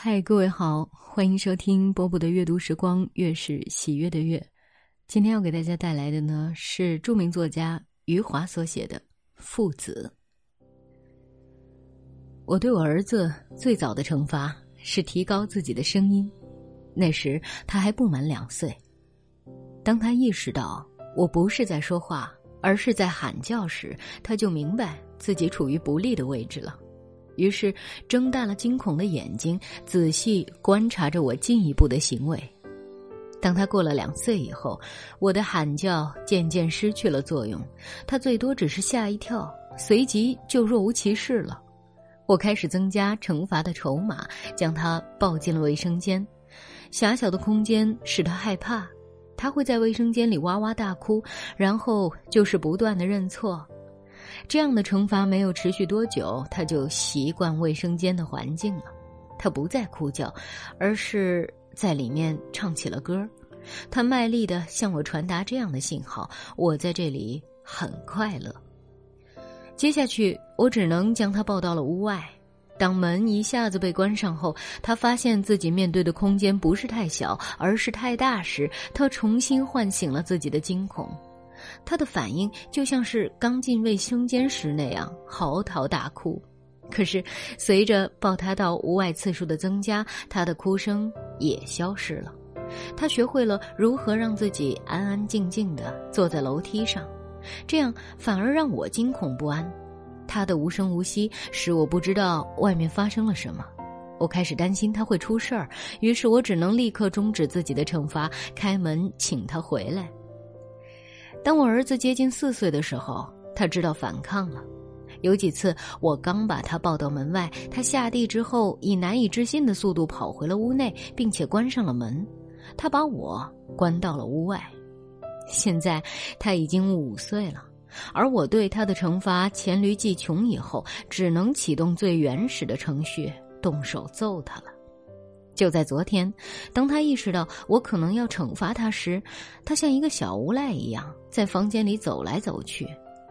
嗨，各位好，欢迎收听波波的阅读时光，月是喜悦的月。今天要给大家带来的呢，是著名作家余华所写的《父子》。我对我儿子最早的惩罚是提高自己的声音，那时他还不满两岁。当他意识到我不是在说话，而是在喊叫时，他就明白自己处于不利的位置了。于是，睁大了惊恐的眼睛，仔细观察着我进一步的行为。当他过了两岁以后，我的喊叫渐渐失去了作用，他最多只是吓一跳，随即就若无其事了。我开始增加惩罚的筹码，将他抱进了卫生间。狭小的空间使他害怕，他会在卫生间里哇哇大哭，然后就是不断的认错。这样的惩罚没有持续多久，他就习惯卫生间的环境了。他不再哭叫，而是在里面唱起了歌。他卖力地向我传达这样的信号：我在这里很快乐。接下去，我只能将他抱到了屋外。当门一下子被关上后，他发现自己面对的空间不是太小，而是太大时，他重新唤醒了自己的惊恐。他的反应就像是刚进卫生间时那样嚎啕大哭，可是随着抱他到屋外次数的增加，他的哭声也消失了。他学会了如何让自己安安静静地坐在楼梯上，这样反而让我惊恐不安。他的无声无息使我不知道外面发生了什么，我开始担心他会出事儿，于是我只能立刻终止自己的惩罚，开门请他回来。当我儿子接近四岁的时候，他知道反抗了。有几次，我刚把他抱到门外，他下地之后，以难以置信的速度跑回了屋内，并且关上了门。他把我关到了屋外。现在他已经五岁了，而我对他的惩罚黔驴技穷以后，只能启动最原始的程序，动手揍他了。就在昨天，当他意识到我可能要惩罚他时，他像一个小无赖一样在房间里走来走去，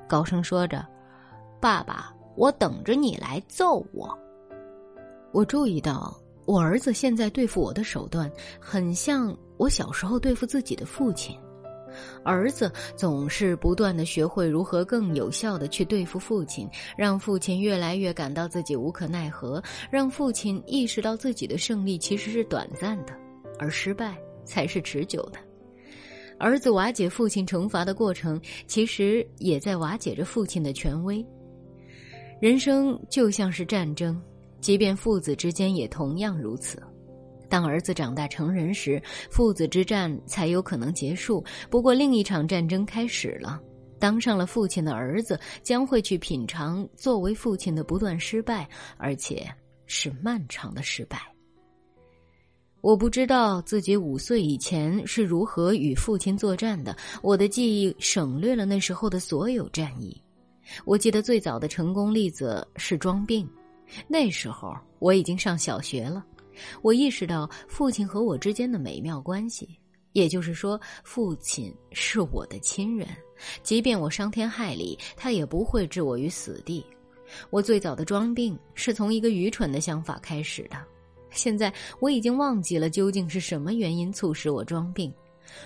高声说着：“爸爸，我等着你来揍我。”我注意到，我儿子现在对付我的手段很像我小时候对付自己的父亲。儿子总是不断的学会如何更有效的去对付父亲，让父亲越来越感到自己无可奈何，让父亲意识到自己的胜利其实是短暂的，而失败才是持久的。儿子瓦解父亲惩罚的过程，其实也在瓦解着父亲的权威。人生就像是战争，即便父子之间也同样如此。当儿子长大成人时，父子之战才有可能结束。不过，另一场战争开始了。当上了父亲的儿子将会去品尝作为父亲的不断失败，而且是漫长的失败。我不知道自己五岁以前是如何与父亲作战的，我的记忆省略了那时候的所有战役。我记得最早的成功例子是装病，那时候我已经上小学了。我意识到父亲和我之间的美妙关系，也就是说，父亲是我的亲人，即便我伤天害理，他也不会置我于死地。我最早的装病是从一个愚蠢的想法开始的，现在我已经忘记了究竟是什么原因促使我装病。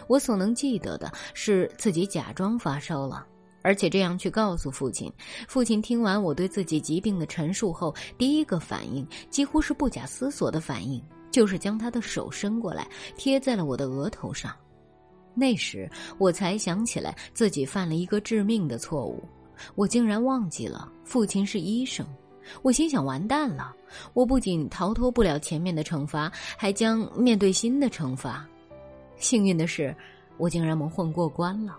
我所能记得的是自己假装发烧了。而且这样去告诉父亲，父亲听完我对自己疾病的陈述后，第一个反应几乎是不假思索的反应，就是将他的手伸过来贴在了我的额头上。那时我才想起来自己犯了一个致命的错误，我竟然忘记了父亲是医生。我心想：完蛋了！我不仅逃脱不了前面的惩罚，还将面对新的惩罚。幸运的是，我竟然蒙混过关了。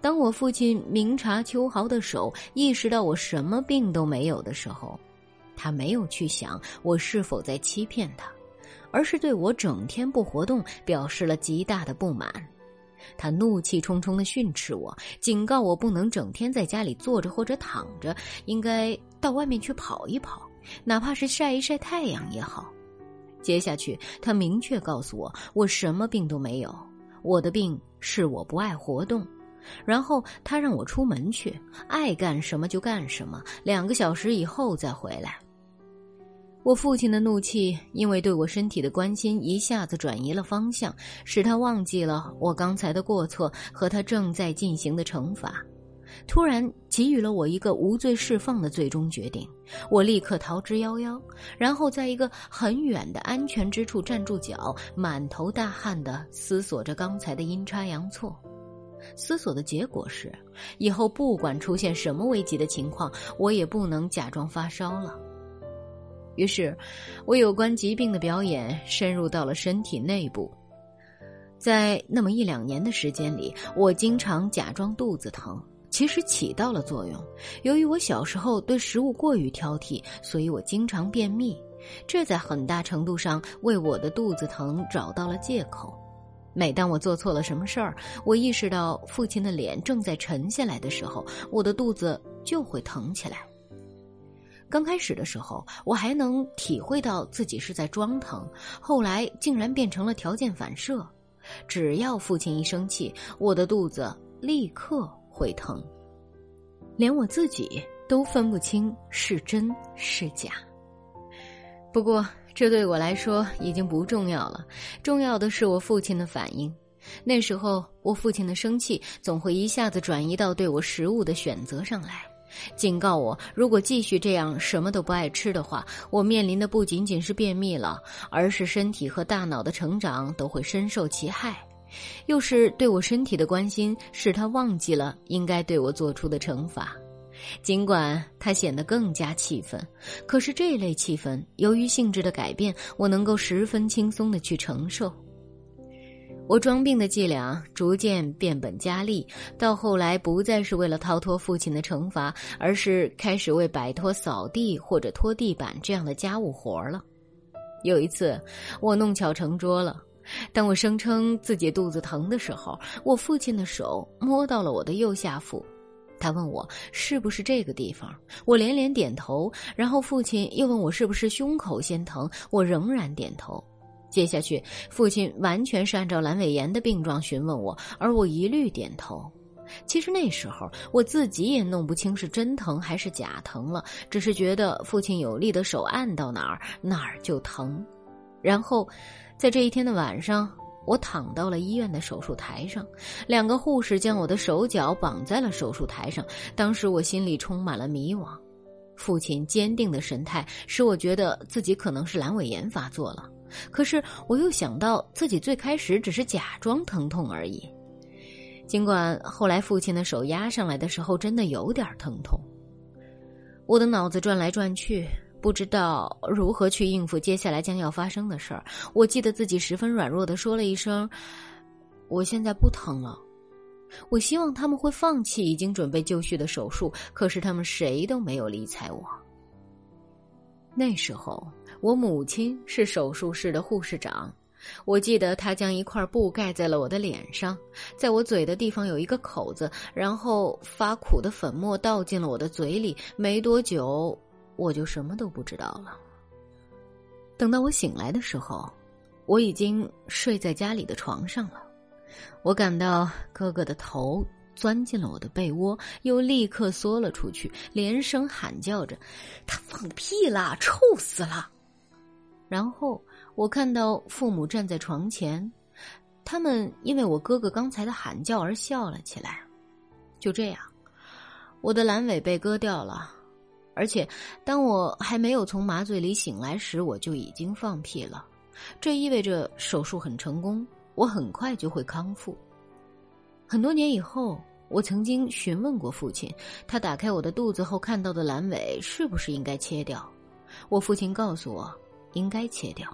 当我父亲明察秋毫的手意识到我什么病都没有的时候，他没有去想我是否在欺骗他，而是对我整天不活动表示了极大的不满。他怒气冲冲地训斥我，警告我不能整天在家里坐着或者躺着，应该到外面去跑一跑，哪怕是晒一晒太阳也好。接下去，他明确告诉我，我什么病都没有，我的病是我不爱活动。然后他让我出门去，爱干什么就干什么，两个小时以后再回来。我父亲的怒气因为对我身体的关心一下子转移了方向，使他忘记了我刚才的过错和他正在进行的惩罚，突然给予了我一个无罪释放的最终决定。我立刻逃之夭夭，然后在一个很远的安全之处站住脚，满头大汗的思索着刚才的阴差阳错。思索的结果是，以后不管出现什么危急的情况，我也不能假装发烧了。于是，我有关疾病的表演深入到了身体内部。在那么一两年的时间里，我经常假装肚子疼，其实起到了作用。由于我小时候对食物过于挑剔，所以我经常便秘，这在很大程度上为我的肚子疼找到了借口。每当我做错了什么事儿，我意识到父亲的脸正在沉下来的时候，我的肚子就会疼起来。刚开始的时候，我还能体会到自己是在装疼，后来竟然变成了条件反射。只要父亲一生气，我的肚子立刻会疼，连我自己都分不清是真是假。不过，这对我来说已经不重要了，重要的是我父亲的反应。那时候，我父亲的生气总会一下子转移到对我食物的选择上来。警告我，如果继续这样什么都不爱吃的话，我面临的不仅仅是便秘了，而是身体和大脑的成长都会深受其害。又是对我身体的关心，使他忘记了应该对我做出的惩罚。尽管他显得更加气愤，可是这类气愤由于性质的改变，我能够十分轻松的去承受。我装病的伎俩逐渐变本加厉，到后来不再是为了逃脱父亲的惩罚，而是开始为摆脱扫地或者拖地板这样的家务活了。有一次，我弄巧成拙了。当我声称自己肚子疼的时候，我父亲的手摸到了我的右下腹，他问我是不是这个地方，我连连点头。然后父亲又问我是不是胸口先疼，我仍然点头。接下去，父亲完全是按照阑尾炎的病状询问我，而我一律点头。其实那时候我自己也弄不清是真疼还是假疼了，只是觉得父亲有力的手按到哪儿哪儿就疼。然后，在这一天的晚上，我躺到了医院的手术台上，两个护士将我的手脚绑在了手术台上。当时我心里充满了迷惘，父亲坚定的神态使我觉得自己可能是阑尾炎发作了。可是我又想到自己最开始只是假装疼痛而已，尽管后来父亲的手压上来的时候真的有点疼痛。我的脑子转来转去，不知道如何去应付接下来将要发生的事儿。我记得自己十分软弱的说了一声：“我现在不疼了。”我希望他们会放弃已经准备就绪的手术，可是他们谁都没有理睬我。那时候。我母亲是手术室的护士长，我记得她将一块布盖在了我的脸上，在我嘴的地方有一个口子，然后发苦的粉末倒进了我的嘴里。没多久，我就什么都不知道了。等到我醒来的时候，我已经睡在家里的床上了。我感到哥哥的头钻进了我的被窝，又立刻缩了出去，连声喊叫着：“他放屁了，臭死了！”然后我看到父母站在床前，他们因为我哥哥刚才的喊叫而笑了起来。就这样，我的阑尾被割掉了，而且当我还没有从麻醉里醒来时，我就已经放屁了。这意味着手术很成功，我很快就会康复。很多年以后，我曾经询问过父亲，他打开我的肚子后看到的阑尾是不是应该切掉？我父亲告诉我。应该切掉，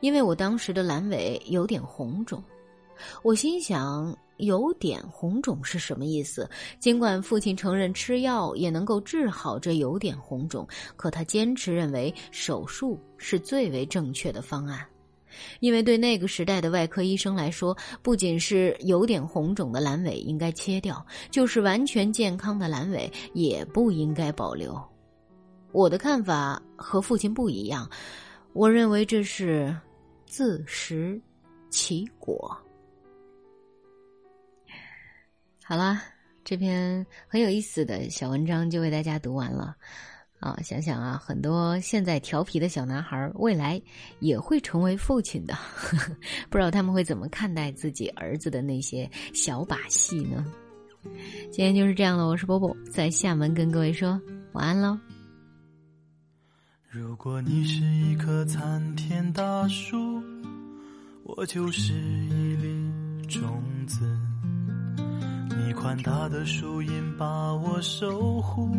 因为我当时的阑尾有点红肿。我心想，有点红肿是什么意思？尽管父亲承认吃药也能够治好这有点红肿，可他坚持认为手术是最为正确的方案，因为对那个时代的外科医生来说，不仅是有点红肿的阑尾应该切掉，就是完全健康的阑尾也不应该保留。我的看法和父亲不一样。我认为这是自食其果。好了，这篇很有意思的小文章就为大家读完了。啊，想想啊，很多现在调皮的小男孩，未来也会成为父亲的，不知道他们会怎么看待自己儿子的那些小把戏呢？今天就是这样了，我是波波，在厦门跟各位说晚安喽。如果你是一棵参天大树，我就是一粒种子，你宽大的树荫把我守护。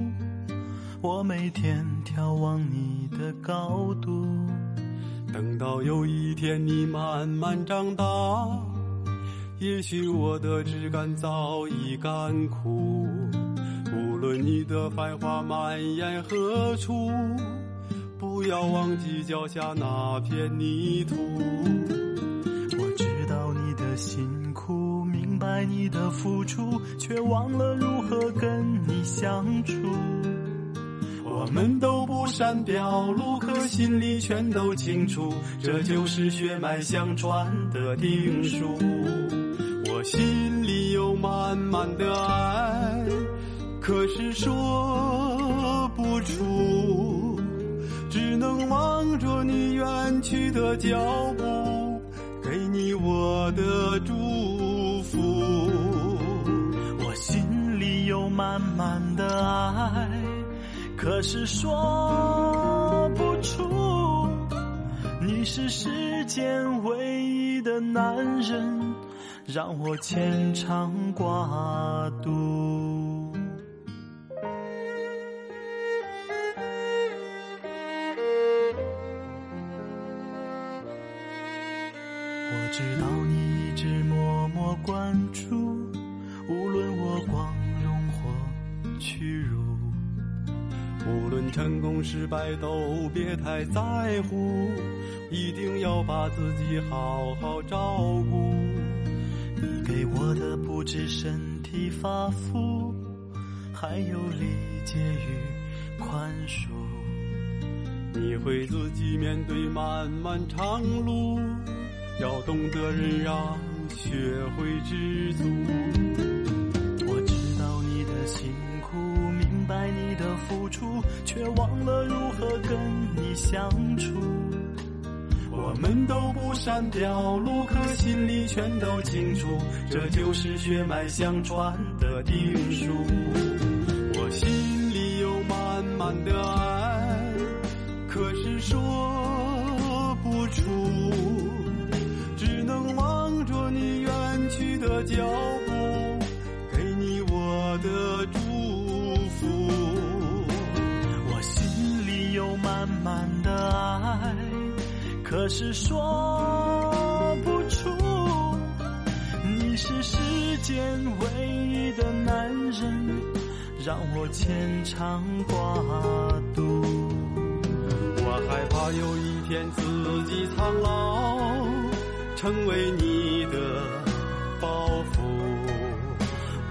我每天眺望你的高度，等到有一天你慢慢长大，也许我的枝干早已干枯。无论你的繁华蔓延何处，不要忘记脚下那片泥土。爱你的付出，却忘了如何跟你相处。我们都不善表露，可心里全都清楚，这就是血脉相传的定数。我心里有满满的爱，可是说不出，只能望着你远去的脚步，给你我的祝可是说不出，你是世间唯一的男人，让我牵肠挂肚。我知道你一直默默关注，无论我光荣或屈辱。无论成功失败，都别太在乎，一定要把自己好好照顾。你给我的不止身体发肤，还有理解与宽恕。你会自己面对漫漫长路，要懂得忍让，学会知足。出，却忘了如何跟你相处。我们都不善表露，可心里全都清楚，这就是血脉相传的定数。我心里有满满的爱，可是说不出，只能望着你远去的脚是说不出，你是世间唯一的男人，让我牵肠挂肚。我害怕有一天自己苍老，成为你的包袱。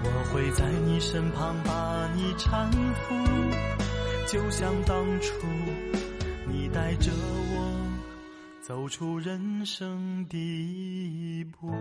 我会在你身旁把你搀扶，就像当初你带着我走出人生第一步。